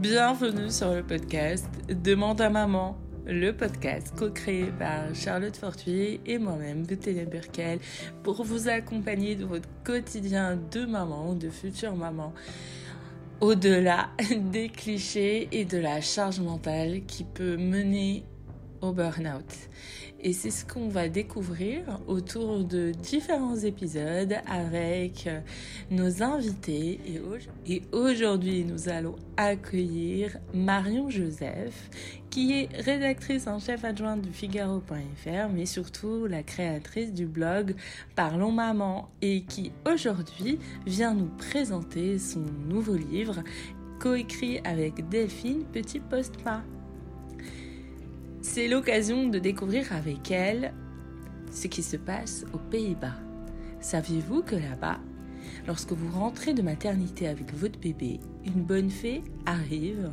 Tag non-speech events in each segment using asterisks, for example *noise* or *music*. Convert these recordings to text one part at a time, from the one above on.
Bienvenue sur le podcast Demande à maman, le podcast co-créé par Charlotte Fortuy et moi-même, Bethléem Burkel, pour vous accompagner dans votre quotidien de maman ou de future maman, au-delà *laughs* des clichés et de la charge mentale qui peut mener au burn-out. Et c'est ce qu'on va découvrir autour de différents épisodes avec euh, nos invités. Et aujourd'hui, nous allons accueillir Marion Joseph, qui est rédactrice en chef adjointe du Figaro.fr, mais surtout la créatrice du blog Parlons Maman, et qui aujourd'hui vient nous présenter son nouveau livre, coécrit avec Delphine Petit-Postma. C'est l'occasion de découvrir avec elle ce qui se passe aux Pays-Bas. Saviez-vous que là-bas, lorsque vous rentrez de maternité avec votre bébé, une bonne fée arrive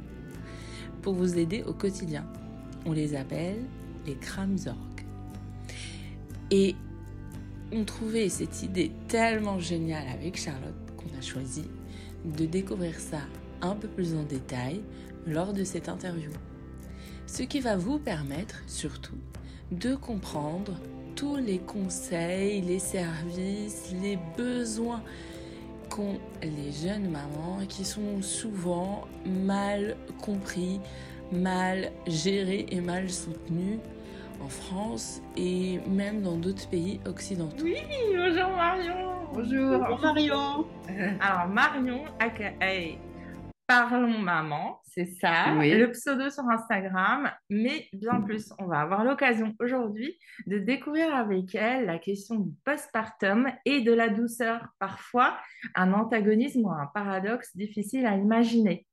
pour vous aider au quotidien? On les appelle les Kramzorg. Et on trouvait cette idée tellement géniale avec Charlotte qu'on a choisi de découvrir ça un peu plus en détail lors de cette interview ce qui va vous permettre surtout de comprendre tous les conseils, les services, les besoins qu'ont les jeunes mamans qui sont souvent mal compris, mal gérés et mal soutenus en France et même dans d'autres pays occidentaux. Oui, bonjour Marion. Bonjour. Bonjour Marion. *laughs* Alors Marion, Parlons Maman, c'est ça, le pseudo sur Instagram. Mais bien plus, on va avoir l'occasion aujourd'hui de découvrir avec elle la question du postpartum et de la douceur, parfois un antagonisme ou un paradoxe difficile à imaginer.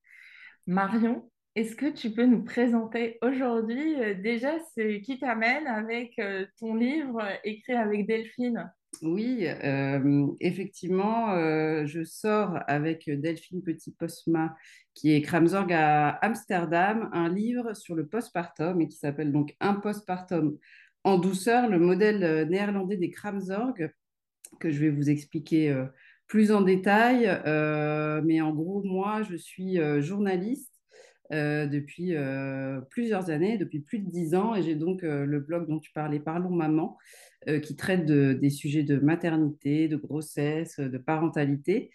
Marion, est-ce que tu peux nous présenter aujourd'hui euh, déjà ce qui t'amène avec euh, ton livre écrit avec Delphine? Oui, euh, effectivement, euh, je sors avec Delphine Petit-Posma, qui est Kramzorg à Amsterdam, un livre sur le postpartum et qui s'appelle donc Un postpartum en douceur, le modèle euh, néerlandais des Kramzorg, que je vais vous expliquer plus en détail. mais en gros, moi, je suis journaliste depuis plusieurs années, depuis plus de dix ans, et j'ai donc le blog dont tu parlais, Parlons Maman, euh, qui traite des sujets de maternité, de grossesse, de parentalité.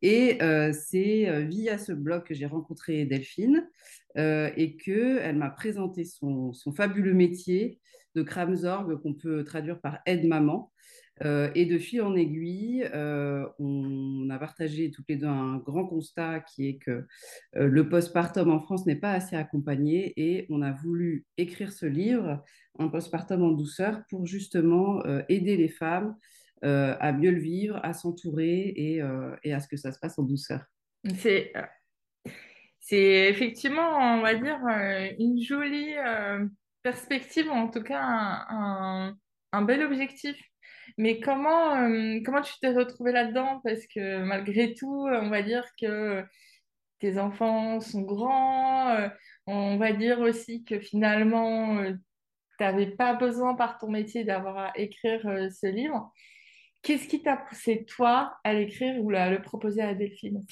Et euh, c'est euh, via ce blog que j'ai rencontré Delphine et qu'elle m'a présenté son, son, fabuleux métier de Kramzorg qu'on peut traduire par aide-maman. Euh, et de fil en aiguille, on a partagé toutes les deux un grand constat qui est que le postpartum en France n'est pas assez accompagné et on a voulu écrire ce livre, Un postpartum en douceur, pour justement aider les femmes à mieux le vivre, à s'entourer et, à ce que ça se passe en douceur. C'est, effectivement, on va dire, une jolie perspective, en tout cas un bel objectif mais comment, euh, comment tu t'es retrouvée là-dedans? Parce que malgré tout, on va dire que tes enfants sont grands. Euh, on va dire aussi que finalement, euh, tu n'avais pas besoin par ton métier d'avoir à écrire ce livre. Qu'est-ce qui t'a poussé, toi, à l'écrire ou à le proposer à Delphine?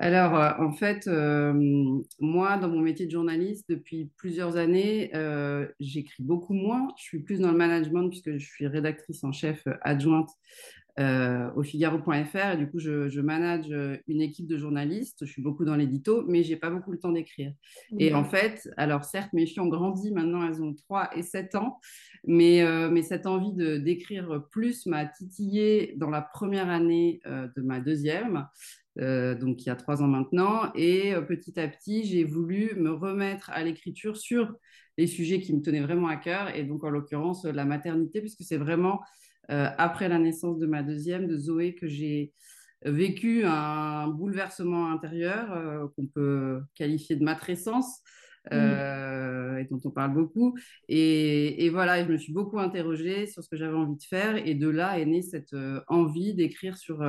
Alors, euh, en fait, euh, moi, dans mon métier de journaliste, depuis plusieurs années, euh, j'écris beaucoup moins. Je suis plus dans le management puisque je suis rédactrice en chef adjointe au Figaro.fr. Et du coup, je, manage une équipe de journalistes. Je suis beaucoup dans l'édito, mais j'ai pas beaucoup le temps d'écrire. Et en fait, alors certes, mes filles ont grandi. Maintenant, elles ont 3 et 7 ans. Mais, mais cette envie de d'écrire plus m'a titillé dans la première année de ma deuxième. Euh, donc il y a trois ans maintenant. Et euh, petit à petit, j'ai voulu me remettre à l'écriture sur les sujets qui me tenaient vraiment à cœur, et donc en l'occurrence la maternité, puisque c'est vraiment euh, après la naissance de ma deuxième, de Zoé, que j'ai vécu un bouleversement intérieur qu'on peut qualifier de matrescence. Mmh. et dont on parle beaucoup. Et, et, voilà, je me suis beaucoup interrogée sur ce que j'avais envie de faire. Et de là est née cette envie d'écrire sur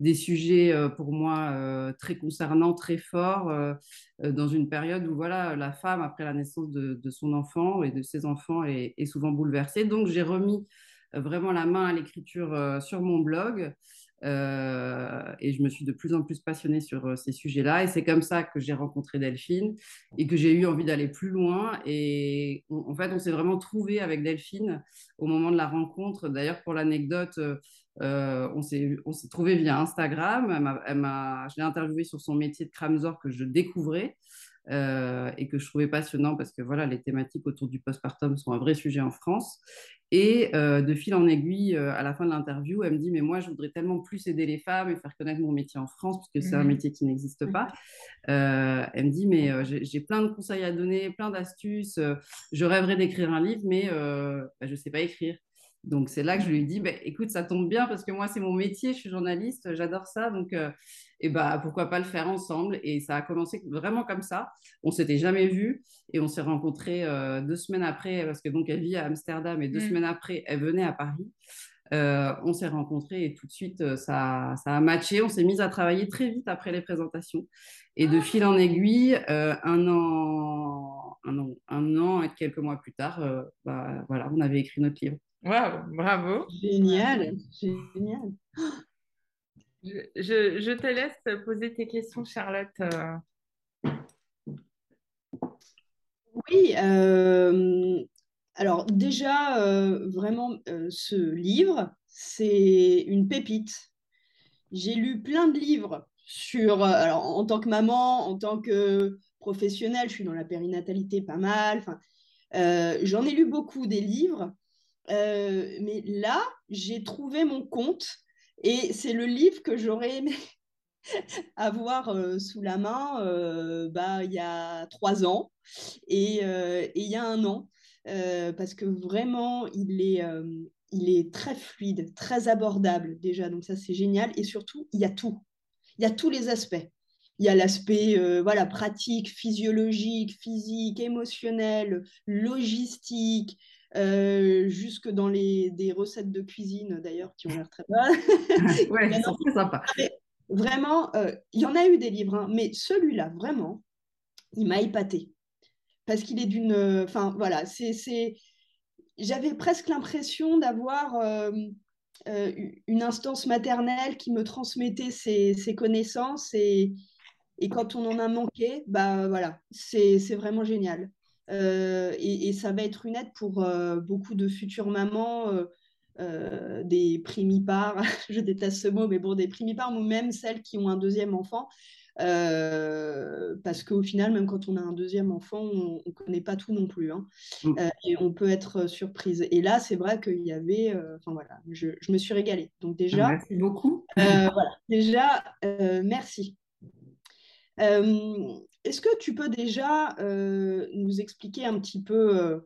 des sujets euh, pour moi euh, très concernants, très forts, euh, dans une période où voilà, la femme, après la naissance de, son enfant et de ses enfants, est, souvent bouleversée. Donc j'ai remis vraiment la main à l'écriture sur mon blog. Et je me suis de plus en plus passionnée sur ces sujets-là. Et c'est comme ça que j'ai rencontré Delphine et que j'ai eu envie d'aller plus loin. Et en fait, on s'est vraiment trouvé avec Delphine au moment de la rencontre. D'ailleurs, pour l'anecdote, euh, on s'est trouvé via Instagram. Elle je l'ai interviewée sur son métier de Kramzor que je découvrais. Euh, et que je trouvais passionnant parce que voilà, les thématiques autour du postpartum sont un vrai sujet en France. Et euh, de fil en aiguille, à la fin de l'interview, elle me dit Mais moi, je voudrais tellement plus aider les femmes et faire connaître mon métier en France, parce que c'est un mhm. métier qui n'existe pas. elle me dit Mais j'ai plein de conseils à donner, plein d'astuces. je rêverais d'écrire un livre, mais bah, je ne sais pas écrire. Donc, c'est là que je lui ai dit bah, Écoute, ça tombe bien parce que moi, c'est mon métier, je suis journaliste, j'adore ça. Donc, et bah pourquoi pas le faire ensemble? Et ça a commencé vraiment comme ça. On s'était jamais vu et on s'est rencontrés euh, deux semaines après parce que donc elle vit à Amsterdam et deux mm. semaines après elle venait à Paris. Euh, on s'est rencontrés et tout de suite euh, ça, ça a matché. On s'est mis à travailler très vite après les présentations. Et de fil en aiguille un an un an un an et quelques mois plus tard bah, voilà on avait écrit notre livre Waouh, bravo génial génial je, te laisse poser tes questions, Charlotte. Euh. Oui, euh, alors déjà, euh, vraiment, ce livre, c'est une pépite. J'ai lu plein de livres sur, alors en tant que maman, en tant que professionnelle, je suis dans la périnatalité pas mal. J'en ai lu beaucoup des livres, mais là, j'ai trouvé mon compte et c'est le livre que j'aurais aimé *laughs* avoir euh, sous la main euh, bah, il y a trois ans et, euh, et il y a un an, parce que vraiment, il est, il est très fluide, très abordable déjà, donc ça c'est génial. Et surtout, il y a tout. Il y a tous les aspects. Il y a l'aspect voilà, pratique, physiologique, physique, émotionnel, logistique, euh, jusque dans les, des recettes de cuisine d'ailleurs qui ont l'air très bonnes. *laughs* ouais, *laughs* c'est très sympa. Vraiment, euh, il y en a eu des livres, hein, mais celui-là, vraiment, il m'a épaté. Parce qu'il est d'une. Enfin, voilà, c'est. J'avais presque l'impression d'avoir euh, une instance maternelle qui me transmettait ses, ses connaissances et, et, quand on en a manqué, bah voilà, c'est vraiment génial. Euh, et, ça va être une aide pour euh, beaucoup de futures mamans, euh, des primipares, *laughs* je déteste ce mot, mais bon, des primipares ou même celles qui ont un deuxième enfant. parce qu'au final, même quand on a un deuxième enfant, on ne connaît pas tout non plus. Hein. Mm. et on peut être surprise. Et là, c'est vrai qu'il y avait. Enfin voilà, je, je, me suis régalée. Donc déjà. Merci beaucoup. voilà, déjà, merci. Est-ce que tu peux déjà euh, nous expliquer un petit peu euh,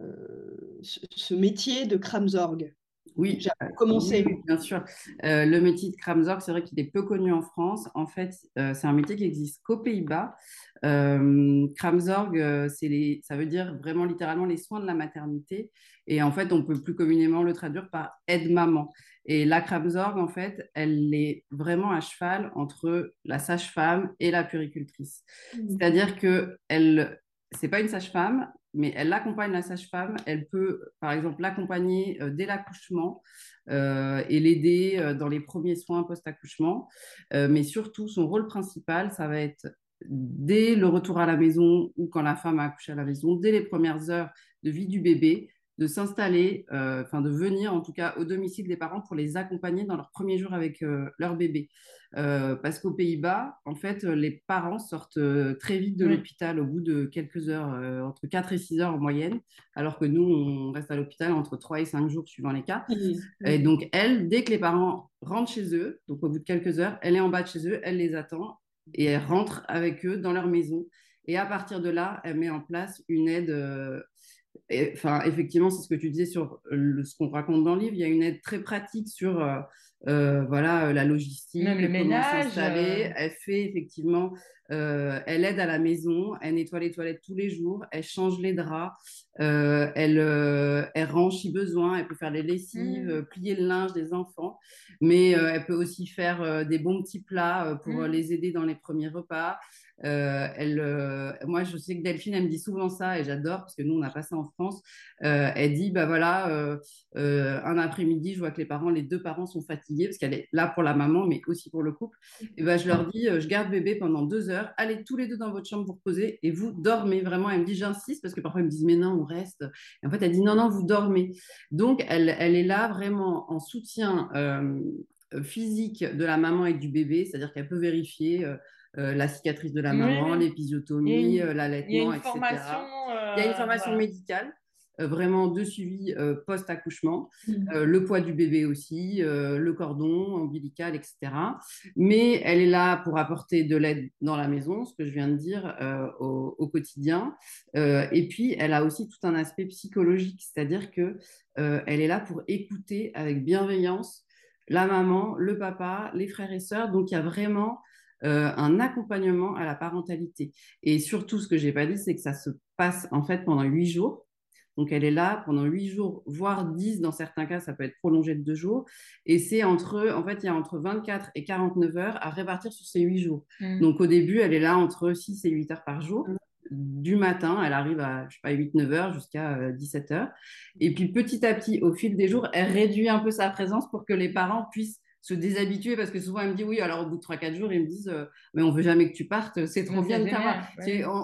euh, ce, métier de Kramzorg oui, j'ai commencé. bien sûr. le métier de Kramzorg, c'est vrai qu'il est peu connu en France. En fait, c'est un métier qui existe qu'aux Pays-Bas. Kramzorg, les, ça veut dire vraiment littéralement les soins de la maternité. Et en fait, on peut plus communément le traduire par aide-maman. Et la Kramzorg, en fait, elle est vraiment à cheval entre la sage-femme et la puricultrice. Mmh. C'est-à-dire que elle, c'est pas une sage-femme, mais elle accompagne la sage-femme. Elle peut, par exemple, l'accompagner euh, dès l'accouchement euh, et l'aider euh, dans les premiers soins post-accouchement. mais surtout, son rôle principal, ça va être dès le retour à la maison ou quand la femme a accouché à la maison, dès les premières heures de vie du bébé, de s'installer, euh, enfin de venir en tout cas au domicile des parents pour les accompagner dans leurs premiers jours avec euh, leur bébé. Euh, parce qu'aux Pays-Bas, en fait, les parents sortent très vite de l'hôpital au bout de quelques heures, entre 4 et 6 heures en moyenne, alors que nous, on reste à l'hôpital entre 3 et 5 jours suivant les cas. Et donc, elle, dès que les parents rentrent chez eux, donc au bout de quelques heures, elle est en bas de chez eux, elle les attend et elle rentre avec eux dans leur maison. Et à partir de là, elle met en place une aide enfin, effectivement, c'est ce que tu disais sur ce qu'on raconte dans le livre. Il y a une aide très pratique sur euh, euh, voilà, la logistique, le ménage. Euh. Elle fait effectivement, elle aide à la maison, elle nettoie les toilettes tous les jours, elle change les draps, elle, elle range si besoin, elle peut faire les lessives, mmh. plier le linge des enfants, mais elle peut aussi faire des bons petits plats pour mmh. les aider dans les premiers repas. Euh, elle, euh, moi, je sais que Delphine, elle me dit souvent ça et j'adore parce que nous, on a pas ça en France. Euh, elle dit, bah voilà, un après-midi, je vois que les parents, les deux parents sont fatigués parce qu'elle est là pour la maman, mais aussi pour le couple. Et ben, je leur dis, je garde bébé pendant deux heures, allez tous les deux dans votre chambre vous reposer et vous dormez vraiment. Elle me dit, j'insiste parce que parfois ils me disent, mais non, on reste. Et en fait, elle dit, non, non, vous dormez. Donc, elle, elle est là vraiment en soutien physique de la maman et du bébé, c'est-à-dire qu'elle peut vérifier euh, la cicatrice de la maman, l'épisiotomie, euh, l'allaitement, etc. il y a une formation médicale vraiment de suivi post-accouchement, mmh. le poids du bébé aussi, le cordon ombilical, etc. Mais elle est là pour apporter de l'aide dans la maison, ce que je viens de dire, au, quotidien. et puis, elle a aussi tout un aspect psychologique, c'est-à-dire que elle est là pour écouter avec bienveillance la maman, le papa, les frères et sœurs. Donc, il y a vraiment euh, un accompagnement à la parentalité. Et surtout, ce que j'ai pas dit, c'est que ça se passe en fait pendant huit jours. Donc, elle est là pendant huit jours, voire dix dans certains cas, ça peut être prolongé de deux jours. Et c'est entre, en fait, il y a entre 24 et 49 heures à répartir sur ces huit jours. Mmh. Donc, au début, elle est là entre 6 et 8 heures par jour. Mmh. Du matin, elle arrive à, je sais pas, 8-9 heures jusqu'à 17 euh, heures. Et puis, petit à petit, au fil des jours, elle réduit un peu sa présence pour que les parents puissent se déshabituer parce que souvent elle me dit oui alors au bout de 3-4 jours ils me disent euh, mais on veut jamais que tu partes c'est trop bien de t'avoir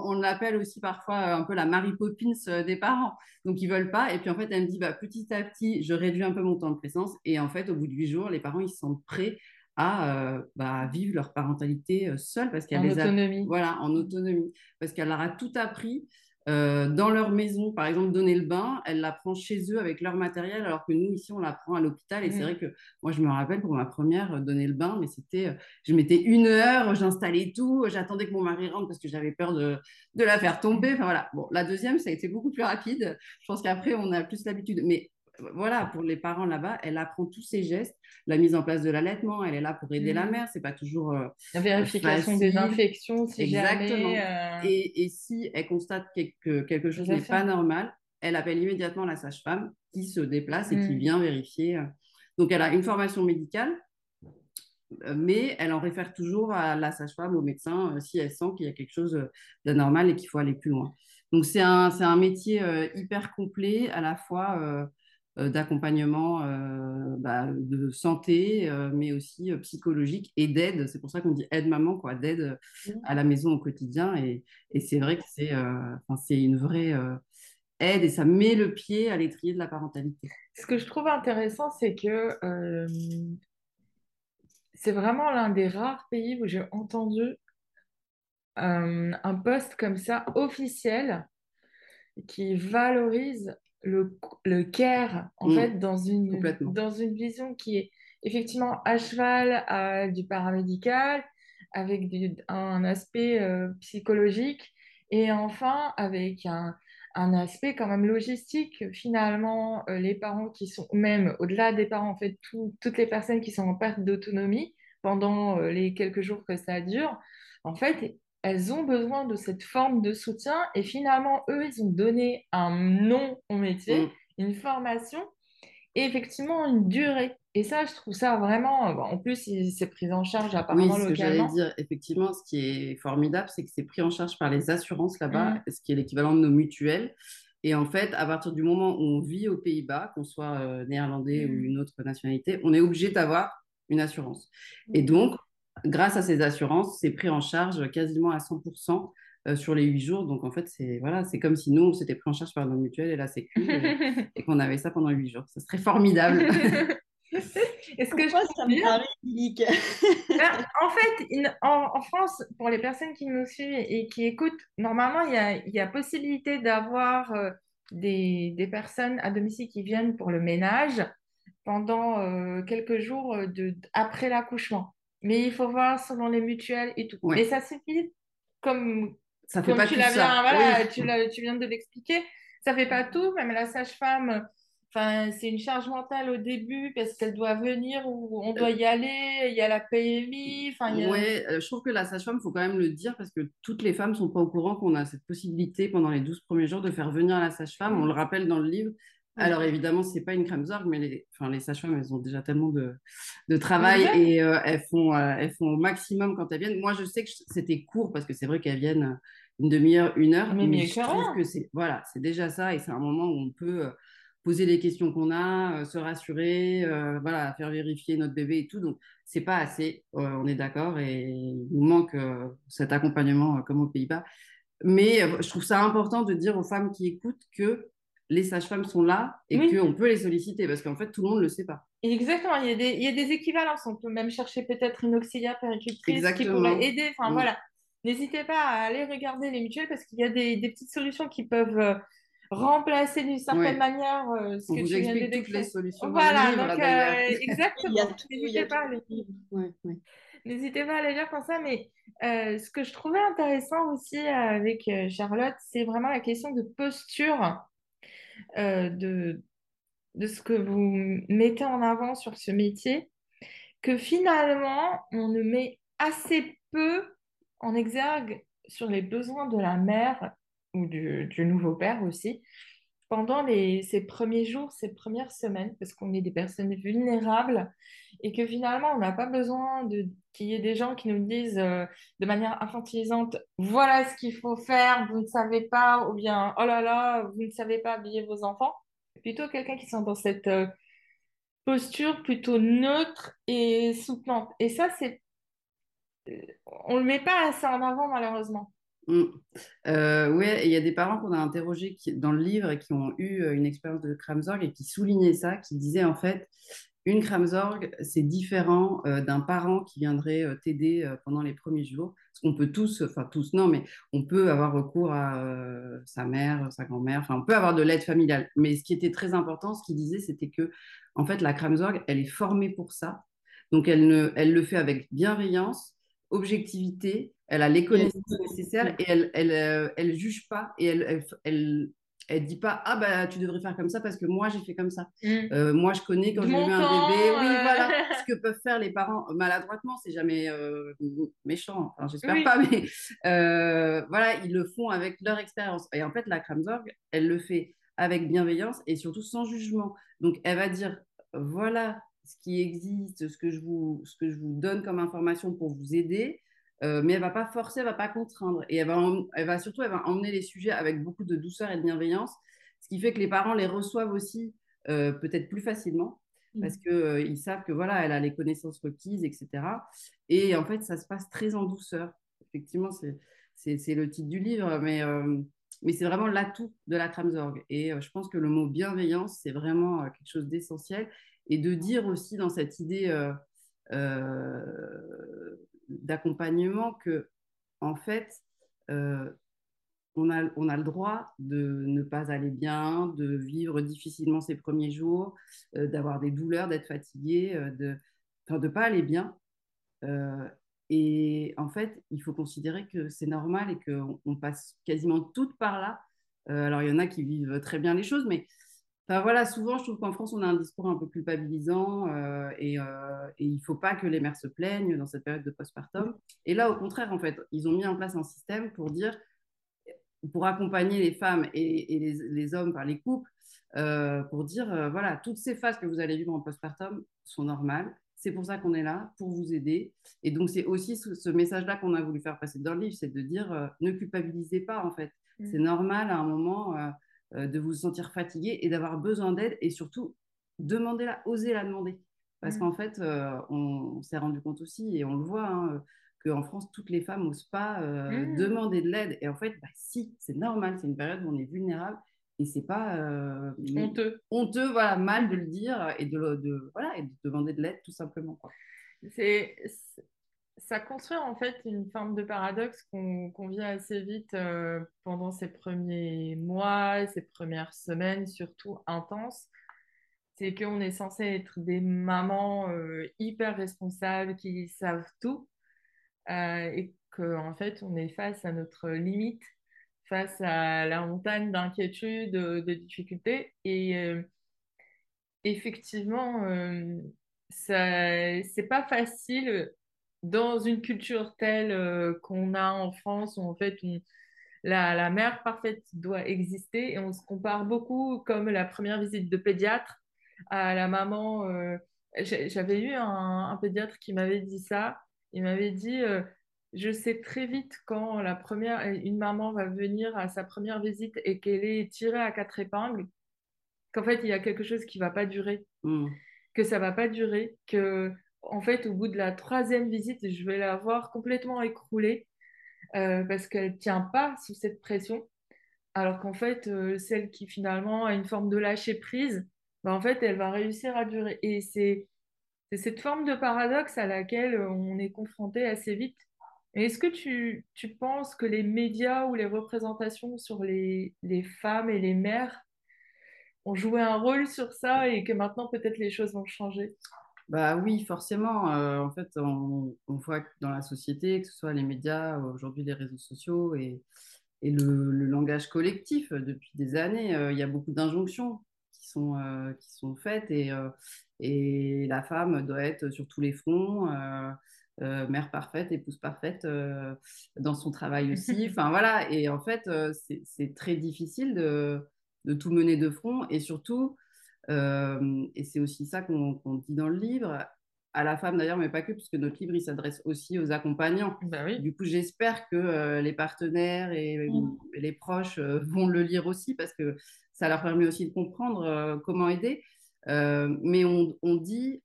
on, l'appelle aussi parfois euh, un peu la Mary Poppins euh, des parents. Donc ils veulent pas. Et puis en fait elle me dit bah, petit à petit je réduis un peu mon temps de présence. Et en fait au bout de 8 jours les parents ils se sentent prêts à bah, vivre leur parentalité seule parce qu'elle en autonomie. voilà en autonomie. Parce qu'elle leur a tout appris euh, dans leur maison, par exemple, donner le bain, elle la prend chez eux avec leur matériel, alors que nous, ici, on la prend à l'hôpital. Et c'est mmh. vrai que moi, je me rappelle pour ma première, euh, donner le bain, mais c'était, euh, je mettais une heure, j'installais tout, j'attendais que mon mari rentre parce que j'avais peur de, de, la faire tomber. Enfin voilà. Bon, la deuxième, ça a été beaucoup plus rapide. Je pense qu'après, on a plus l'habitude. Mais voilà, pour les parents là-bas, elle apprend tous ces gestes, la mise en place de l'allaitement, elle est là pour aider la mmh. mère, c'est pas toujours euh, la vérification des infections, si Exactement. Euh, et, si elle constate que quelque chose n'est pas normal, elle appelle immédiatement la sage-femme qui se déplace et qui mmh. vient vérifier. Euh. Donc elle a une formation médicale, mais elle en réfère toujours à la sage-femme, au médecin, si elle sent qu'il y a quelque chose d'anormal et qu'il faut aller plus loin. Donc c'est un, un, métier hyper complet, à la fois d'accompagnement euh, bah, de santé, euh, mais aussi psychologique et d'aide. C'est pour ça qu'on dit aide-maman, quoi, d'aide mmh. à la maison au quotidien. Et, et c'est vrai que c'est c'est une vraie aide et ça met le pied à l'étrier de la parentalité. Ce que je trouve intéressant, c'est que c'est vraiment l'un des rares pays où j'ai entendu un poste comme ça officiel qui valorise le, le care, en mm. fait, dans une, dans une vision qui est effectivement à cheval à du paramédical, avec un aspect euh, psychologique, et enfin avec un, un, aspect quand même logistique. Finalement, euh, les parents qui sont, même au-delà des parents, en fait, toutes les personnes qui sont en perte d'autonomie pendant euh, les quelques jours que ça dure, en fait, elles ont besoin de cette forme de soutien et finalement, eux, ils ont donné un nom au métier, mm. une formation et effectivement une durée. Et ça, je trouve ça vraiment. En plus, c'est pris en charge apparemment oui, ce que j'allais dire, effectivement, ce qui est formidable, c'est que c'est pris en charge par les assurances là-bas, mm. ce qui est l'équivalent de nos mutuelles. Et en fait, à partir du moment où on vit aux Pays-Bas, qu'on soit euh, néerlandais ou mm. une autre nationalité, on est obligé d'avoir une assurance. Et donc, grâce à ces assurances, c'est pris en charge quasiment à 100% euh, sur les huit jours. Donc, en fait, c'est voilà, c'est comme si nous, on s'était pris en charge par nos mutuelles et la Sécu *laughs* et, qu'on avait ça pendant huit jours. Ce serait formidable. *laughs* Est-ce que je ça me paraît *laughs* ben, En fait, en, France, pour les personnes qui nous suivent et qui écoutent, normalement, il y a, y a possibilité d'avoir euh, des, des, personnes à domicile qui viennent pour le ménage pendant euh, quelques jours de, après l'accouchement. Mais il faut voir selon les mutuelles et tout. Mais ça suffit, comme, ça fait pas tu, tout ça. Voilà, tu, tu, viens de l'expliquer. Ça fait pas tout, même la sage-femme. Enfin, c'est une charge mentale au début parce qu'elle doit venir ou on doit y aller, il y a la PMI. Enfin, Oui, euh, je trouve que la sage-femme, il faut quand même le dire parce que toutes les femmes ne sont pas au courant qu'on a cette possibilité pendant les 12 premiers jours de faire venir la sage-femme. On le rappelle dans le livre, Alors évidemment, c'est pas une crème zorg, mais les, enfin, les sages-femmes, elles ont déjà tellement de, de travail et euh, elles, font, euh, elles font au maximum quand elles viennent. Moi, je sais que c'était court parce que c'est vrai qu'elles viennent une demi-heure, une heure, mais, je trouve que c'est voilà, c'est déjà ça et c'est un moment où on peut euh, poser les questions qu'on a, se rassurer, voilà, faire vérifier notre bébé et tout. Donc c'est pas assez, on est d'accord et il nous manque cet accompagnement comme aux Pays-Bas. Mais je trouve ça important de dire aux femmes qui écoutent que les sages-femmes sont là et qu'on peut les solliciter parce qu'en fait, tout le monde ne le sait pas. Exactement, il y, a des, il y a des équivalences. On peut même chercher peut-être une auxiliaire péricultrice qui pourrait aider. Enfin, voilà. N'hésitez pas à aller regarder les mutuelles parce qu'il y a des, des, petites solutions qui peuvent euh, remplacer d'une certaine manière euh, ce On que vous tu viens de toutes les solutions. Voilà, donc euh, *laughs* exactement. N'hésitez pas, N'hésitez pas à aller lire comme ça. Mais ce que je trouvais intéressant aussi avec Charlotte, c'est vraiment la question de posture euh, de, de ce que vous mettez en avant sur ce métier, que finalement, on ne met assez peu en exergue sur les besoins de la mère ou du, du nouveau père aussi, pendant ces premiers jours, ces premières semaines, parce qu'on est des personnes vulnérables et que finalement, on n'a pas besoin qu'il y ait des gens qui nous disent euh, de manière infantilisante, voilà ce qu'il faut faire, vous ne savez pas, ou bien, oh là là, vous ne savez pas habiller vos enfants. Plutôt quelqu'un qui sont dans cette euh, posture plutôt neutre et soutenante. Et ça, c'est... On ne le met pas assez en avant, malheureusement. Mm. Euh, oui, il y a des parents qu'on a interrogés dans le livre et qui ont eu euh, une expérience de Kramzorg et qui soulignaient ça, qui disaient en fait, une Kramzorg, c'est différent euh, d'un parent qui viendrait t'aider pendant les premiers jours. Parce qu'on peut tous, enfin tous non, mais on peut avoir recours à sa mère, sa grand-mère, enfin on peut avoir de l'aide familiale. Mais ce qui était très important, ce qu'il disait, c'était que en fait la Kramzorg, elle est formée pour ça. Donc elle, ne, elle le fait avec bienveillance, objectivité, elle a les connaissances nécessaires et elle, elle, euh, elle, juge pas et elle, elle, elle, dit pas ah bah tu devrais faire comme ça parce que moi j'ai fait comme ça. Mm. Euh, moi je connais quand j'ai eu un bébé, oui voilà, *laughs* ce que peuvent faire les parents maladroitement, c'est jamais euh, méchant, enfin, j'espère pas, mais voilà ils le font avec leur expérience et en fait la Kramzorg elle le fait avec bienveillance et surtout sans jugement. Donc elle va dire voilà ce qui existe, ce que je vous, ce que je vous donne comme information pour vous aider. Euh, mais elle va pas forcer, elle va pas contraindre. Et elle va, elle va surtout elle va emmener les sujets avec beaucoup de douceur et de bienveillance, ce qui fait que les parents les reçoivent aussi euh, peut-être plus facilement mmh. parce qu'ils euh, savent que voilà, elle a les connaissances requises, etc. Et en fait, ça se passe très en douceur. Effectivement, c'est le titre du livre, mais, mais c'est vraiment l'atout de la Tramzorg. Et je pense que le mot bienveillance, c'est vraiment quelque chose d'essentiel. Et de dire aussi dans cette idée d'accompagnement que, en fait, euh, on, a, on a le droit de ne pas aller bien, de vivre difficilement ses premiers jours, euh, d'avoir des douleurs, d'être fatigué, euh, de ne de pas aller bien. et en fait, il faut considérer que c'est normal et qu'on on passe quasiment toutes par là. alors, il y en a qui vivent très bien les choses, mais voilà, souvent, je trouve qu'en France, on a un discours un peu culpabilisant euh, et, euh, il ne faut pas que les mères se plaignent dans cette période de postpartum. Et là, au contraire, en fait, ils ont mis en place un système pour dire, pour accompagner les femmes et, les, hommes par les couples, euh, pour dire, voilà, toutes ces phases que vous allez vivre en postpartum sont normales. C'est pour ça qu'on est là, pour vous aider. Et donc, c'est aussi ce, message-là qu'on a voulu faire passer dans le livre, c'est de dire, ne culpabilisez pas, en fait. Mmh. C'est normal à un moment de vous sentir fatigué et d'avoir besoin d'aide et surtout demandez-la, osez la demander. Parce mm. qu'en fait, euh, on, s'est rendu compte aussi, et on le voit, hein, qu'en France, toutes les femmes n'osent pas euh, mm. demander de l'aide. Et en fait, bah, si, c'est normal, c'est une période où on est vulnérable et c'est pas honteux. honteux, voilà, mal de le dire et de, de voilà, et de demander de l'aide tout simplement. C'est ça construit en fait une forme de paradoxe qu'on vit assez vite euh, pendant ces premiers mois, ces premières semaines, surtout intenses. C'est qu'on est censé être des mamans euh, hyper responsables qui savent tout euh, et qu'en fait on est face à notre limite, face à la montagne d'inquiétude, de, de difficultés. Et effectivement, c'est pas facile dans une culture telle euh, qu'on a en France, où en fait la, la mère parfaite doit exister et on se compare beaucoup comme la première visite de pédiatre à la maman. euh, J'avais eu un, un pédiatre qui m'avait dit ça. Il m'avait dit, euh, je sais très vite quand la première, une maman va venir à sa première visite et qu'elle est tirée à quatre épingles, qu'en fait, il y a quelque chose qui va pas durer, que ça va pas durer, que en fait, au bout de la troisième visite, je vais la voir complètement écroulée euh, parce qu'elle tient pas sous cette pression, alors qu'en fait, euh, celle qui finalement a une forme de lâcher prise, bah, en fait, elle va réussir à durer. Et c'est cette forme de paradoxe à laquelle euh, on est confronté assez vite. Est-ce que tu, penses que les médias ou les représentations sur les femmes et les mères ont joué un rôle sur ça et que maintenant peut-être les choses vont changer? Bah oui, forcément. euh, en fait, on, on voit que dans la société, que ce soit les médias, aujourd'hui les réseaux sociaux et, et le, le langage collectif, euh, depuis des années, euh, il y a beaucoup d'injonctions qui sont, euh, qui sont faites et, et la femme doit être sur tous les fronts, mère parfaite, épouse parfaite, dans son travail aussi. *laughs* Enfin voilà, et en fait, c'est c'est très difficile de, de tout mener de front et surtout. Euh, et c'est aussi ça qu'on dit dans le livre, à la femme d'ailleurs, mais pas que, puisque notre livre, il s'adresse aussi aux accompagnants. Ben oui. Du coup, j'espère que euh, les partenaires et, Mm. et les proches euh, *laughs* vont le lire aussi, parce que ça leur permet aussi de comprendre euh, comment aider. Euh, mais on, on dit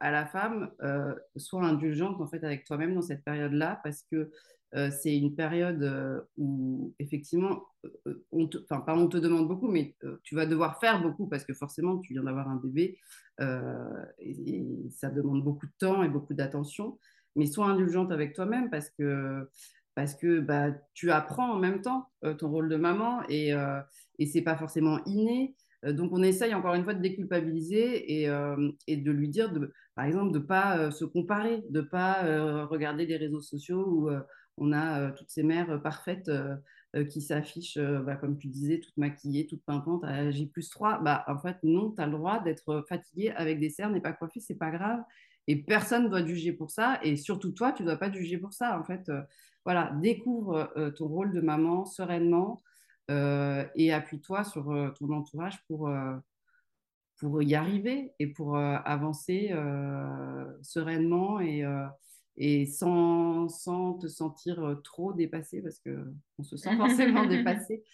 à la femme, euh, sois indulgente en fait avec toi-même dans cette période-là, parce que euh, c'est une période euh, où effectivement, euh, on te, enfin pas on te demande beaucoup, mais tu vas devoir faire beaucoup parce que forcément tu viens d'avoir un bébé et, ça demande beaucoup de temps et beaucoup d'attention. Mais sois indulgente avec toi-même parce que parce que bah, tu apprends en même temps ton rôle de maman et, et c'est pas forcément inné. Donc on essaye encore une fois de déculpabiliser et, et de lui dire, de, par exemple, de ne pas se comparer, de ne pas regarder les réseaux sociaux euh, on a euh, toutes ces mères euh, parfaites euh, qui s'affichent, bah, comme tu disais, toutes maquillées, toutes pimpantes à J plus 3. Bah, en fait, non, tu as le droit d'être fatiguée avec des cernes et pas coiffée, c'est pas grave. Et personne ne doit juger pour ça. Et surtout toi, tu ne dois pas juger pour ça. En fait, voilà, découvre ton rôle de maman sereinement et appuie-toi sur ton entourage pour, pour y arriver et pour avancer sereinement et, et sans, sans te sentir trop dépassé parce qu'on se sent forcément *laughs* dépassé.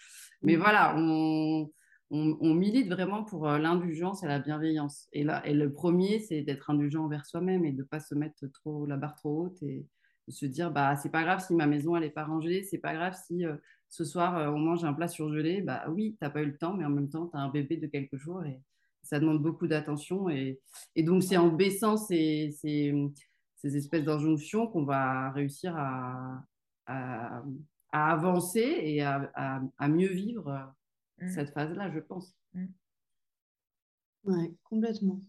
Mais voilà, on, on, on milite vraiment pour l'indulgence et la bienveillance. Et, là, et le premier, c'est d'être indulgent envers soi-même et de ne pas se mettre trop la barre trop haute et de se dire bah c'est pas grave si ma maison elle est pas rangée, c'est pas grave si euh, ce soir euh, on mange un plat surgelé, bah oui, t'as pas eu le temps, mais en même temps, tu as un bébé de quelques jours et ça demande beaucoup d'attention. Et, et donc, c'est en baissant ces, ces, ces espèces d'injonctions qu'on va réussir à, à, à avancer et à, à, mieux vivre Mm. cette phase-là, je pense. Ouais, complètement.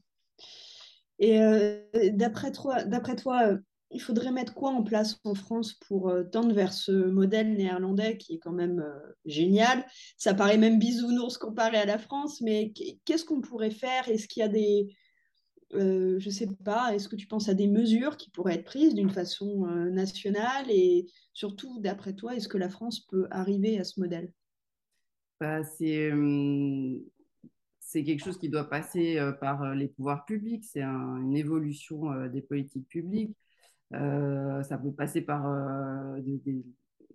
Et euh, d'après toi, d'après toi, euh, il faudrait mettre quoi en place en France pour euh, tendre vers ce modèle néerlandais qui est quand même euh, génial? Ça paraît même bisounours comparé à la France, mais qu'est-ce qu'on pourrait faire? Est-ce qu'il y a des, euh, je sais pas, est-ce que tu penses à des mesures qui pourraient être prises d'une façon euh, nationale Et surtout, d'après toi, est-ce que la France peut arriver à ce modèle? Bah, c'est, euh, c'est quelque chose qui doit passer euh, par les pouvoirs publics. C'est un, une évolution des politiques publiques. Ça peut passer par des, des,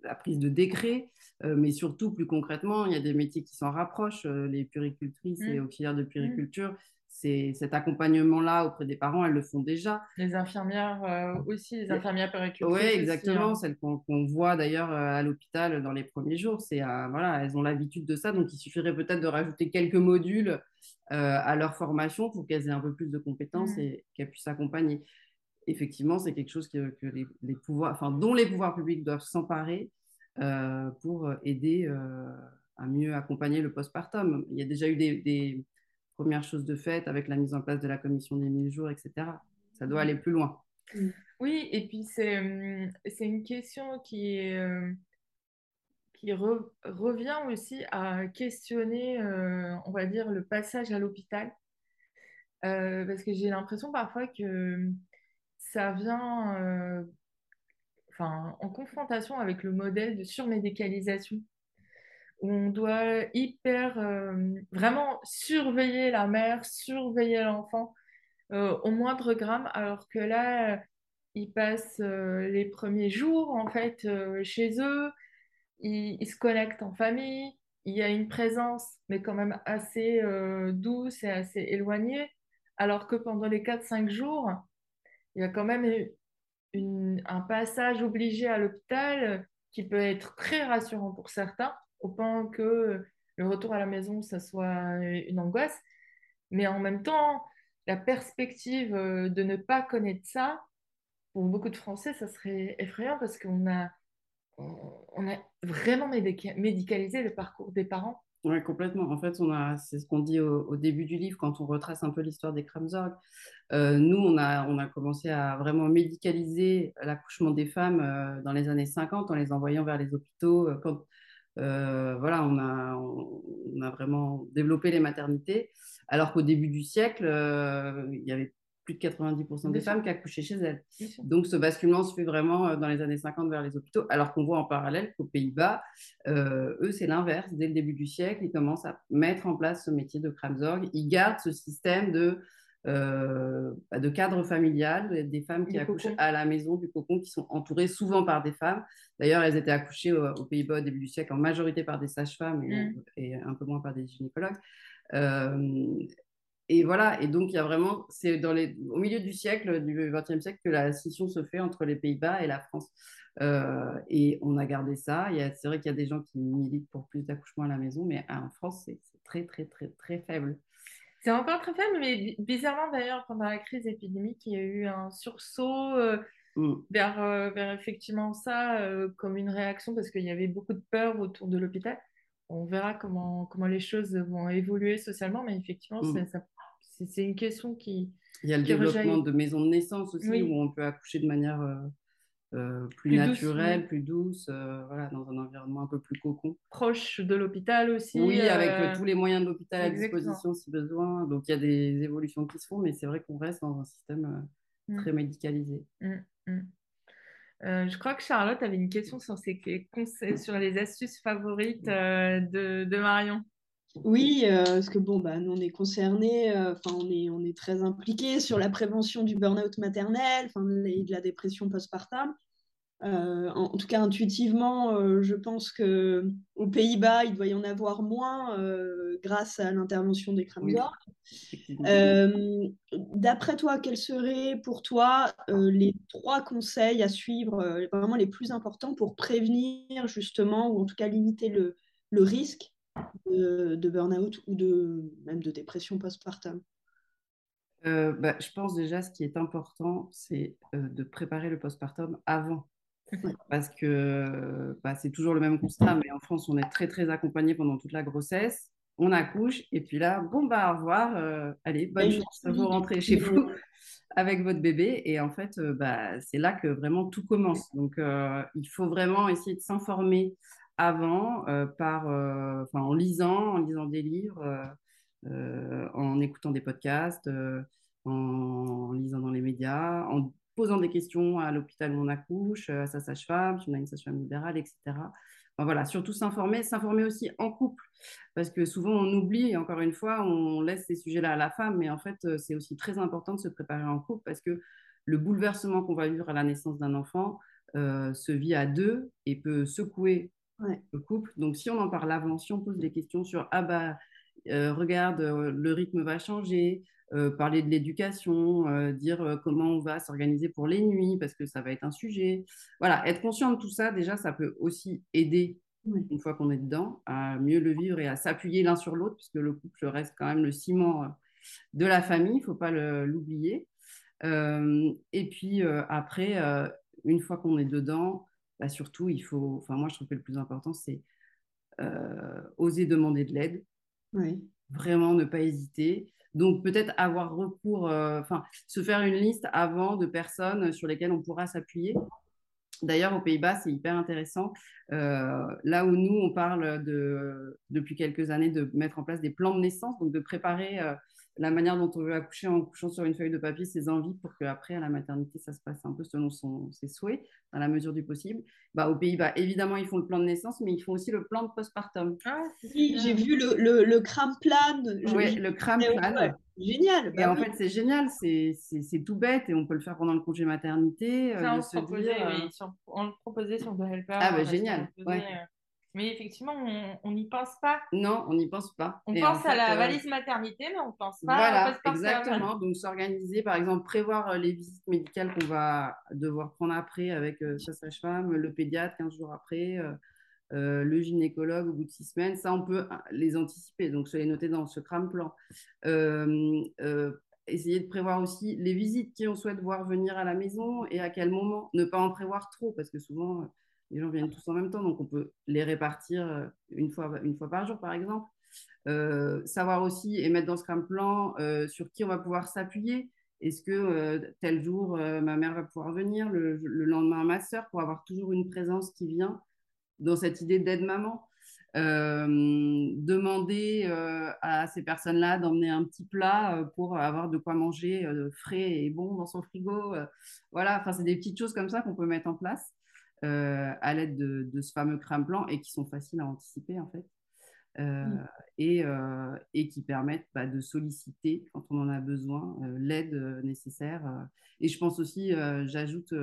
la prise de décrets, mais surtout, plus concrètement, il y a des métiers qui s'en rapprochent. Les puéricultrices Mm. et auxiliaires de puériculture, c'est cet accompagnement-là auprès des parents, elles le font déjà. Les infirmières euh, aussi, les infirmières péricultrices Oui, aussi, exactement. hein. Celles qu'on voit d'ailleurs euh, à l'hôpital dans les premiers jours, c'est euh, voilà, elles ont l'habitude de ça, donc il suffirait peut-être de rajouter quelques modules euh, à leur formation pour qu'elles aient un peu plus de compétences Mm. et qu'elles puissent s'accompagner. Effectivement, c'est quelque chose que, que les, les pouvoirs, enfin, dont les pouvoirs publics doivent s'emparer pour aider à mieux accompagner le postpartum. Il y a déjà eu des, des premières choses de fait avec la mise en place de la commission des 1000 jours, etc. Ça doit aller plus loin. Oui, et puis c'est c'est une question qui est, euh, qui re- revient aussi à questionner, euh, on va dire, le passage à l'hôpital. Euh, parce que j'ai l'impression parfois que ça vient, euh, en confrontation avec le modèle de surmédicalisation où on doit hyper euh, vraiment surveiller la mère, surveiller l'enfant euh, au moindre gramme, alors que là, ils passent euh, les premiers jours en fait chez eux, ils, se connectent en famille, il y a une présence, mais quand même assez douce et assez éloignée, alors que pendant les 4-5 jours, il y a quand même un passage obligé à l'hôpital qui peut être très rassurant pour certains point que le retour à la maison, ça soit une angoisse. Mais en même temps, la perspective euh, de ne pas connaître ça, pour beaucoup de Français, ça serait effrayant parce qu'on a, on a vraiment médicalisé le parcours des parents. Oui, complètement. En fait, on a, c'est ce qu'on dit au, début du livre quand on retrace un peu l'histoire des Kramzorg. Euh, nous, on a, on a commencé à vraiment médicaliser l'accouchement des femmes euh, dans les années 50 en les envoyant vers les hôpitaux. Euh, voilà, on a, on, a vraiment développé les maternités, alors qu'au début du siècle, euh, il y avait plus de 90% des femmes qui accouchaient chez elles. Donc ce basculement se fait vraiment euh, dans les années 50 vers les hôpitaux, alors qu'on voit en parallèle qu'aux Pays-Bas, eux, c'est l'inverse. Dès le début du siècle, ils commencent à mettre en place ce métier de Kramzorg. Ils gardent ce système de euh, bah, de cadre familial, des femmes qui accouchent à la maison, du cocon, qui sont entourées souvent par des femmes. D'ailleurs, elles étaient accouchées aux, Pays-Bas au début du siècle en majorité par des sages-femmes et, mm. un peu moins par des gynécologues. Euh, et voilà, et donc il y a vraiment, c'est dans les, au milieu du siècle, du XXe siècle, que la scission se fait entre les Pays-Bas et la France. Euh, et on a gardé ça. C'est vrai qu'il y a des gens qui militent pour plus d'accouchements à la maison, mais en France, c'est très, très, très, très faible. C'est encore très faible, mais bizarrement d'ailleurs, pendant la crise épidémique, il y a eu un sursaut euh, mm. vers, euh, vers effectivement ça euh, comme une réaction parce qu'il y avait beaucoup de peur autour de l'hôpital. On verra comment, comment les choses vont évoluer socialement, mais effectivement, mm. c'est une question qui. Il y a le développement de maisons de naissance aussi, où on peut accoucher de manière euh, plus, naturelle, plus douce, euh, voilà, dans un environnement un peu plus cocon. Proche de l'hôpital aussi. Oui, avec euh, tous les moyens de l'hôpital à disposition si besoin. Donc il y a des évolutions qui se font, mais c'est vrai qu'on reste dans un système mm. très médicalisé. Mm, mm. je crois que Charlotte avait une question sur, ses sur les astuces favorites de, de, Marion. Oui, parce que bon, bah, nous on est concernés, enfin on est, on est très impliqués sur la prévention du burn-out maternel, et de la dépression postpartum. Euh, en, tout cas, intuitivement, je pense que aux Pays-Bas, il doit y en avoir moins grâce à l'intervention des Kramzor. D'après toi, quels seraient pour toi les trois conseils à suivre, vraiment les plus importants pour prévenir justement, ou en tout cas limiter le, le risque de, burn-out ou de, même de dépression postpartum? Euh, bah, Je pense déjà ce qui est important, c'est euh, de préparer le postpartum avant. Parce que bah, c'est toujours le même constat, mais en France, on est très très accompagné pendant toute la grossesse. On accouche et puis là, bon bah au revoir, euh, allez, bonne chance, vous rentrez chez vous *laughs* *laughs* avec votre bébé. Et en fait, bah, c'est là que vraiment tout commence. Donc il faut vraiment essayer de s'informer avant euh, par, euh, en lisant, en lisant des livres, euh, en écoutant des podcasts, en, lisant dans les médias, en posant des questions à l'hôpital où on accouche, à sa sage-femme, si on a une sage-femme libérale, etc. voilà, surtout s'informer, s'informer aussi en couple, parce que souvent on oublie, et encore une fois, on laisse ces sujets-là à la femme, mais en fait, c'est aussi très important de se préparer en couple, parce que le bouleversement qu'on va vivre à la naissance d'un enfant se vit à deux et peut secouer le couple. Donc, si on en parle avant, si on pose des questions sur ah bah euh, regarde, euh, le rythme va changer, euh, parler de l'éducation, dire comment on va s'organiser pour les nuits parce que ça va être un sujet. Voilà, être conscient de tout ça, déjà, ça peut aussi aider une fois qu'on est dedans à mieux le vivre et à s'appuyer l'un sur l'autre puisque le couple reste quand même le ciment de la famille, il ne faut pas l'oublier. et puis après, une fois qu'on est dedans, bah, surtout, il faut, enfin moi je trouve que le plus important, c'est euh, oser demander de l'aide. Vraiment ne pas hésiter. Donc peut-être avoir recours, euh, enfin se faire une liste avant de personnes sur lesquelles on pourra s'appuyer. D'ailleurs, aux Pays-Bas, c'est hyper intéressant. Euh, là où nous, on parle de, depuis quelques années de mettre en place des plans de naissance, donc de préparer la manière dont on veut accoucher en couchant sur une feuille de papier ses envies pour qu'après, à la maternité, ça se passe un peu selon son, ses souhaits, dans la mesure du possible. Bah, aux Pays-Bas, évidemment, ils font le plan de naissance, mais ils font aussi le plan de postpartum. Ah, oui, j'ai vu le, le, le cram plan. Oui, le cram plan. Génial. et bah en fait, c'est génial, c'est tout bête et on peut le faire pendant le congé maternité. Ça, on, se proposait, oui, on le proposait sur The Helper. Ah, bah génial. Ouais. Mais effectivement, on n'y pense pas. Non, on n'y pense pas. On pense à la euh, valise maternité, mais on ne pense pas voilà, exactement. Donc, s'organiser, par exemple, prévoir euh, les visites médicales qu'on va devoir prendre après avec euh, sa sage-femme, le pédiatre 15 jours après, le gynécologue au bout de six semaines. Ça, on peut les anticiper. Donc, se les noter dans ce crame plan. essayer de prévoir aussi les visites qui on souhaite voir venir à la maison et à quel moment. Ne pas en prévoir trop parce que souvent les gens viennent tous en même temps, donc on peut les répartir euh, une fois, une fois par jour, par exemple. Euh, savoir aussi et mettre dans ce crème plan euh, sur qui on va pouvoir s'appuyer. Est-ce que tel jour, ma mère va pouvoir venir, le, le, lendemain, ma soeur, pour avoir toujours une présence qui vient dans cette idée d'aide-maman Demander à ces personnes-là d'emmener un petit plat pour avoir de quoi manger frais et bon dans son frigo. voilà, enfin, c'est des petites choses comme ça qu'on peut mettre en place. Euh, à l'aide de, ce fameux crème blanc et qui sont faciles à anticiper en fait. Euh, et, euh, et, qui permettent bah, de solliciter quand on en a besoin l'aide nécessaire. Et je pense aussi, j'ajoute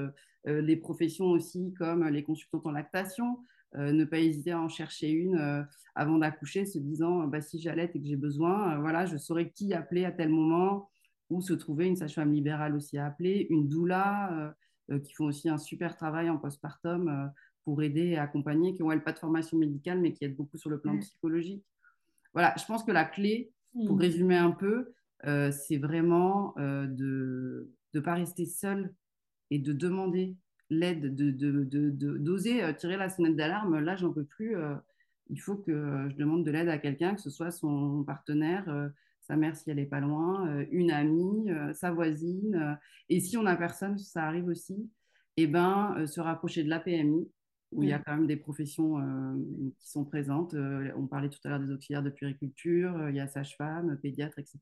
les professions aussi comme les consultantes en lactation, ne pas hésiter à en chercher une avant d'accoucher, se disant bah, si j'allais et que j'ai besoin, voilà, je saurais qui appeler à tel moment, ou se trouver une sage-femme libérale aussi à appeler, une doula. Euh, qui font aussi un super travail en postpartum euh, pour aider et accompagner, qui ont pas de formation médicale, mais qui aident beaucoup sur le plan psychologique. Voilà, je pense que la clé, pour résumer un peu, euh, c'est vraiment de ne pas rester seul et de demander l'aide, d'oser de, de, tirer la sonnette d'alarme. Là, j'en peux plus. il faut que je demande de l'aide à quelqu'un, que ce soit son partenaire, sa mère si elle n'est pas loin, euh, une amie, euh, sa voisine. Euh, et si on n'a personne, ça arrive aussi, et eh ben, se rapprocher de la PMI, où il y a quand même des professions qui sont présentes. on parlait tout à l'heure des auxiliaires de puériculture, il y a sage-femme, pédiatre, etc.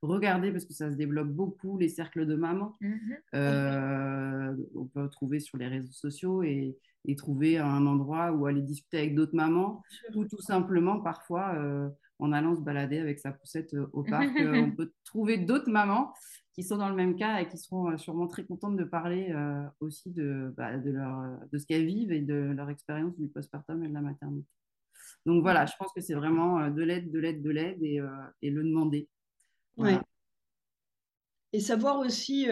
Regardez, parce que ça se développe beaucoup, les cercles de mamans. Mhm. on peut trouver sur les réseaux sociaux et, et, trouver un endroit où aller discuter avec d'autres mamans, ou tout simplement, parfois, en allant se balader avec sa poussette euh, au parc. *laughs* Euh, on peut trouver d'autres mamans qui sont dans le même cas et qui seront euh, sûrement très contentes de parler aussi de, bah, de, leur, de ce qu'elles vivent et de leur expérience du postpartum et de la maternité. Donc voilà, je pense que c'est vraiment de l'aide, de l'aide, de l'aide et, et le demander. Ouais. Et savoir aussi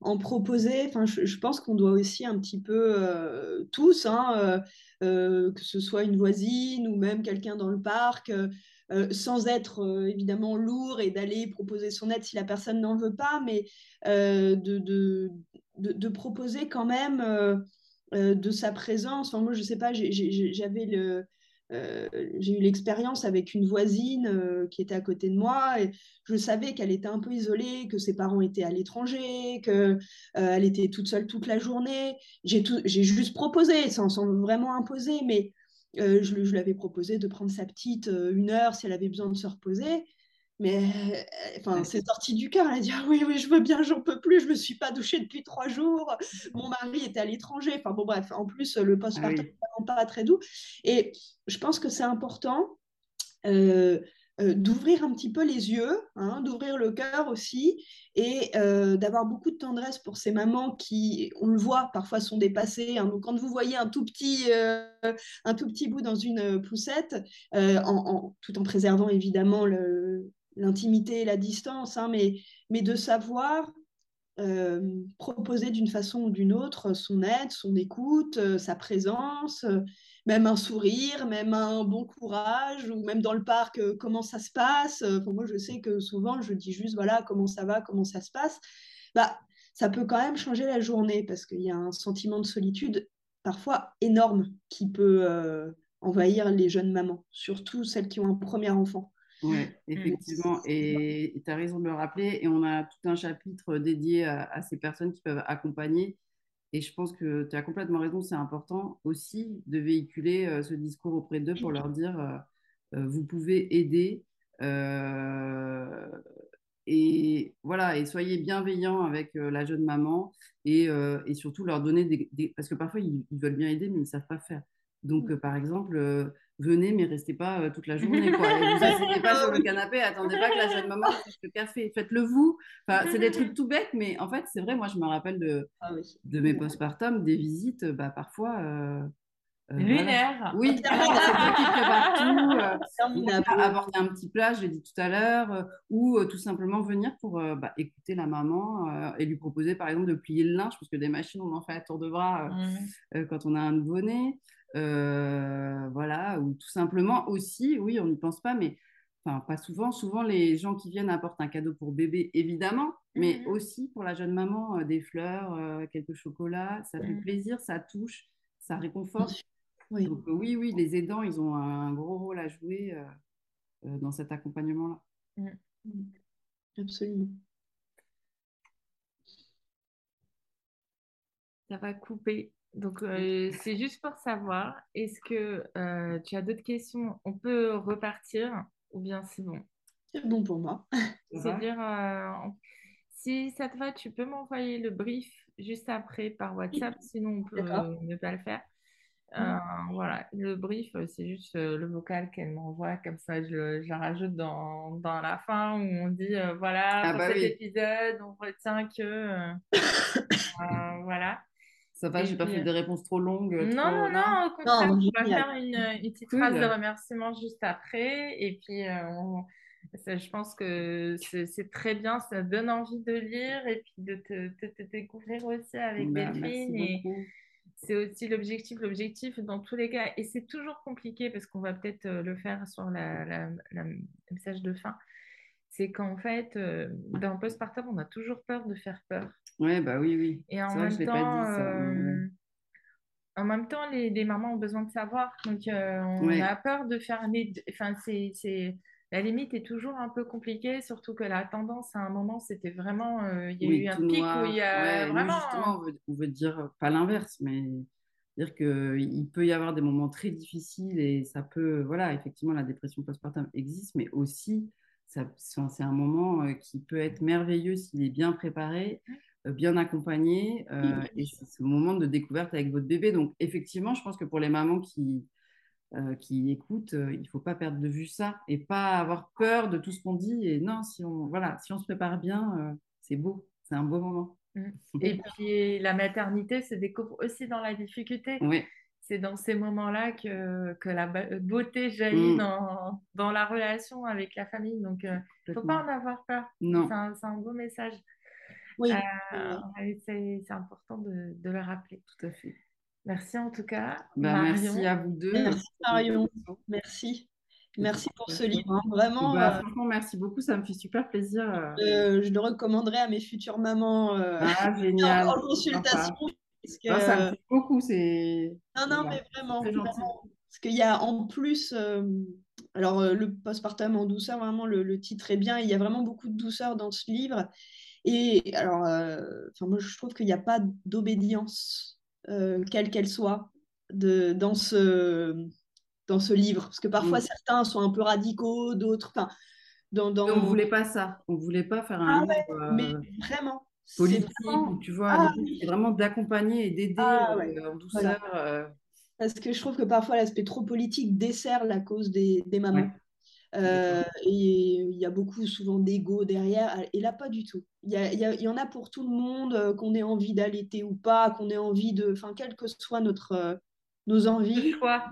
en proposer. Enfin, je, pense qu'on doit aussi un petit peu tous, hein, que ce soit une voisine ou même quelqu'un dans le parc, sans être évidemment lourd et d'aller proposer son aide si la personne n'en veut pas, mais de, de, de, proposer quand même de sa présence. Enfin, moi, je sais pas, j'avais le euh, j'ai eu l'expérience avec une voisine euh, qui était à côté de moi et je savais qu'elle était un peu isolée, que ses parents étaient à l'étranger, qu'elle euh, était toute seule toute la journée. J'ai juste proposé, sans, sans, vraiment imposer, mais je, je lui avais proposé de prendre sa petite une heure si elle avait besoin de se reposer. Mais euh, enfin, c'est sorti du cœur. Elle a dit ah oui, oui, je veux bien, j'en peux plus. Je me suis pas douchée depuis trois jours. Mon mari était à l'étranger. Enfin bon, bref. En plus, le postpartum n'est ah pas très doux. Et je pense que c'est important euh, euh, d'ouvrir un petit peu les yeux, hein, d'ouvrir le cœur aussi, et d'avoir beaucoup de tendresse pour ces mamans qui, on le voit, parfois sont dépassées. Hein. Donc quand vous voyez un tout petit, un tout petit bout dans une poussette, tout en préservant évidemment l'intimité et la distance, hein, mais, mais de savoir euh, proposer d'une façon ou d'une autre son aide, son écoute, euh, sa présence, euh, même un sourire, même un bon courage, ou même dans le parc, comment ça se passe. moi, je sais que souvent, je dis juste, voilà, comment ça va, comment ça se passe. Bah, ça peut quand même changer la journée parce qu'il y a un sentiment de solitude parfois énorme qui peut envahir les jeunes mamans, surtout celles qui ont un premier enfant. Oui, mmh. effectivement. Et tu as raison de le rappeler. Et on a tout un chapitre dédié à, ces personnes qui peuvent accompagner. Et je pense que tu as complètement raison. C'est important aussi de véhiculer euh, ce discours auprès d'eux pour leur dire euh, euh, vous pouvez aider et voilà, et soyez bienveillants avec la jeune maman et, et, surtout leur donner des, Parce que parfois, ils, veulent bien aider, mais ils ne savent pas faire. Donc, par exemple, venez, mais restez pas toute la *laughs* journée. Quoi. Et vous asseyez pas sur le canapé, attendez pas que la jeune maman *laughs* fasse le café. Faites-le vous. Enfin, c'est des trucs tout bêtes, mais en fait, c'est vrai, moi, je me rappelle de, ah de mes postpartum, des visites, bah, parfois, euh, Lunaire. Oui, *laughs* c'est toi qui prépare tout. Euh, apporter un petit plat, je l'ai dit tout à l'heure, euh, ou tout simplement venir pour bah, écouter la maman et lui proposer par exemple de plier le linge, parce que des machines, on en fait à tour de bras mmh. quand on a un nouveau-né. Voilà, ou tout simplement aussi, oui, on n'y pense pas, mais enfin pas souvent. Souvent, les gens qui viennent apportent un cadeau pour bébé, évidemment, mais mmh. aussi pour la jeune maman, des fleurs, quelques chocolats. Ça fait mmh. plaisir, ça touche, ça réconforte. Oui. Donc, euh, oui, oui, les aidants, ils ont un gros rôle à jouer euh, euh, dans cet accompagnement-là. Mm. Mm. Absolument. Ça va couper. Donc, c'est juste pour savoir, est-ce que tu as d'autres questions On peut repartir ou bien c'est bon? C'est bon pour moi. *laughs* C'est-à-dire, si ça te va, tu peux m'envoyer le brief juste après par WhatsApp, sinon on peut ne pas le faire. Mmh. Euh, voilà, le brief, euh, c'est juste euh, le vocal qu'elle m'envoie, comme ça je, je rajoute dans, dans, la fin où on dit voilà, ah pour bah cet épisode, on retient que. *coughs* voilà. Ça va, j'ai pas fait des réponses trop longues. Non, non, non, au contraire, on va faire une, une petite phrase de remerciement juste après. Et puis, je pense que c'est très bien, ça donne envie de lire et puis de te, te, découvrir aussi avec bah, Delphine. Et, c'est aussi l'objectif. L'objectif, dans tous les cas, et c'est toujours compliqué parce qu'on va peut-être euh, le faire sur la, message de fin, c'est qu'en fait, euh, dans le postpartum, on a toujours peur de faire peur. Ouais, bah oui, oui. Et en même temps, euh, en même temps, les, mamans ont besoin de savoir. Donc, on a peur de faire. Enfin, c'est la limite est toujours un peu compliquée, surtout que la tendance à un moment, c'était vraiment, euh, il y a eu un pic où il y a vraiment. justement, on veut, dire pas l'inverse, mais dire qu'il peut y avoir des moments très difficiles et ça peut, voilà, effectivement, la dépression postpartum existe, mais aussi, c'est un moment euh, qui peut être merveilleux s'il est bien préparé, euh, bien accompagné, et c'est ce moment de découverte avec votre bébé. Donc, effectivement, je pense que pour les mamans qui euh, qui écoutent, euh, il ne faut pas perdre de vue ça et pas avoir peur de tout ce qu'on dit. Et non, si on, voilà, si on se prépare bien, euh, c'est beau, c'est un beau moment. Mmh. *laughs* Et puis la maternité se découvre aussi dans la difficulté. Oui. C'est dans ces moments-là que, que la beauté jaillit mmh. dans, dans, la relation avec la famille. Donc, il ne faut pas en avoir peur. C'est un, beau message. Oui. c'est important de, de le rappeler. Tout à fait. Merci en tout cas. Bah, merci à vous deux. Merci Marion. Merci. Merci pour ce livre. Vraiment. Bah, euh, franchement, merci beaucoup. Ça me fait super plaisir. Euh. Euh, je le recommanderais à mes futures mamans ah, *laughs* génial. en consultation. Parce que, ah, ça me fait beaucoup. C'est... Non, non, mais vraiment. Parce qu'il y a en plus. Alors, le postpartum en douceur, vraiment, le, le, titre est bien. Il y a vraiment beaucoup de douceur dans ce livre. Et alors, enfin moi, je trouve qu'il n'y a pas d'obédience euh, quelle qu'elle soit, de, dans, ce, dans ce livre. Parce que parfois, mm. certains sont un peu radicaux, d'autres. Dans, dans... On ne voulait pas ça. On ne voulait pas faire un ah livre, mais euh, vraiment. Politique, tu vois, ah c'est vraiment d'accompagner et d'aider ah euh, en douceur. Parce que je trouve que parfois l'aspect trop politique dessert la cause des, des mamans. Euh, il y a beaucoup souvent d'ego derrière. Et là, pas du tout. Il y, y, en a pour tout le monde, euh, qu'on ait envie d'allaiter ou pas, qu'on ait envie de. Enfin, quel que soit notre, euh, nos envies. *laughs* Nos choix,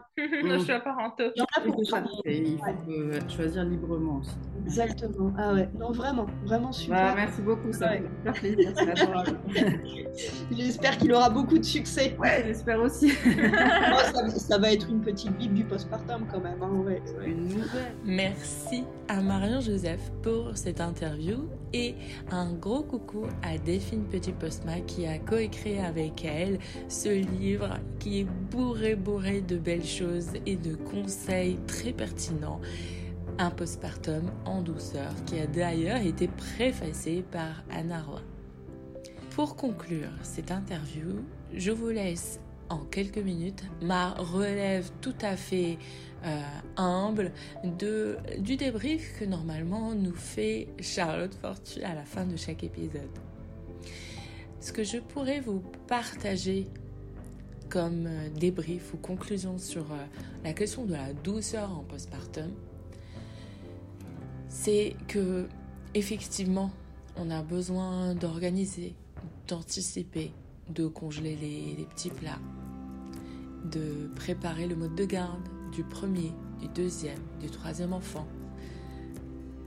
nos choix parentaux. Il y en a pour ça. Il faut choisir librement aussi. Exactement. Ah ouais, non, vraiment, vraiment super. Bah, merci beaucoup, ça ouais. fait plaisir, c'est adorable. *laughs* j'espère qu'il aura beaucoup de succès. Ouais, j'espère aussi. *laughs* ça, ça, va être une petite bible du postpartum quand même. Hein, ouais. Une nouvelle. Merci à Marion Joseph pour cette interview et un gros coucou à Delphine Petit-Postma qui a coécrit avec elle ce livre qui est bourré bourré de belles choses et de conseils très pertinents. Un postpartum en douceur qui a d'ailleurs été préfacé par Anna Roy. Pour conclure cette interview, je vous laisse en quelques minutes ma relève tout à fait euh, humble du débrief que normalement nous fait Charlotte Fortu à la fin de chaque épisode. Ce que je pourrais vous partager comme euh, débrief ou conclusion sur euh, la question de la douceur en postpartum, c'est que effectivement, on a besoin d'organiser, d'anticiper, de congeler les, petits plats, de préparer le mode de garde du premier, du deuxième, du troisième enfant,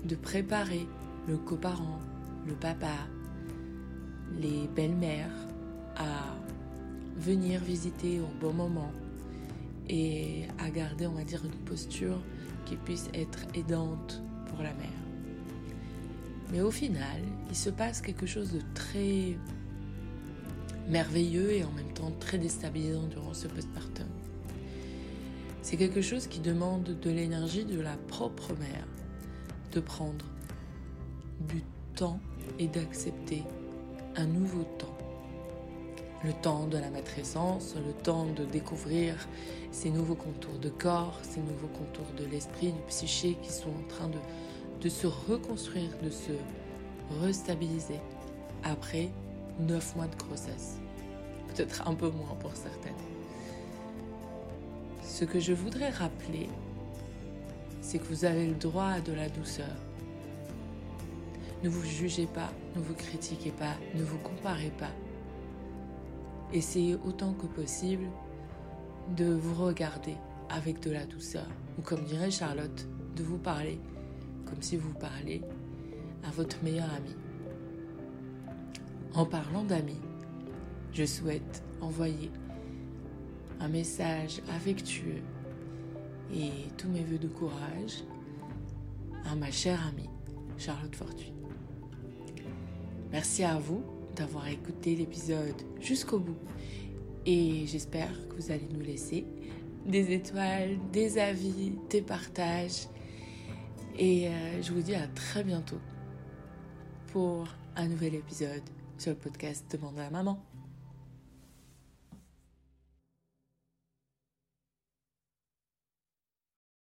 de préparer le coparent, le papa, les belles-mères à venir visiter au bon moment et à garder, on va dire, une posture qui puisse être aidante pour la mère. Mais au final, il se passe quelque chose de très merveilleux et en même temps très déstabilisant durant ce postpartum. C'est quelque chose qui demande de l'énergie de la propre mère, de prendre du temps et d'accepter un nouveau temps. Le temps de la matrescence, le temps de découvrir ces nouveaux contours de corps, ces nouveaux contours de l'esprit, du psyché qui sont en train de, se reconstruire, de se restabiliser après neuf mois de grossesse. Peut-être un peu moins pour certaines. Ce que je voudrais rappeler, c'est que vous avez le droit de la douceur. Ne vous jugez pas, ne vous critiquez pas, ne vous comparez pas. Essayez autant que possible de vous regarder avec de la douceur, ou comme dirait Charlotte, de vous parler comme si vous parlez à votre meilleur ami. En parlant d'amis, je souhaite envoyer un message affectueux et tous mes voeux de courage à ma chère amie Charlotte Fortuny. Merci à vous d'avoir écouté l'épisode jusqu'au bout et j'espère que vous allez nous laisser des étoiles, des avis, des partages et euh, je vous dis à très bientôt pour un nouvel épisode sur le podcast Demande à maman.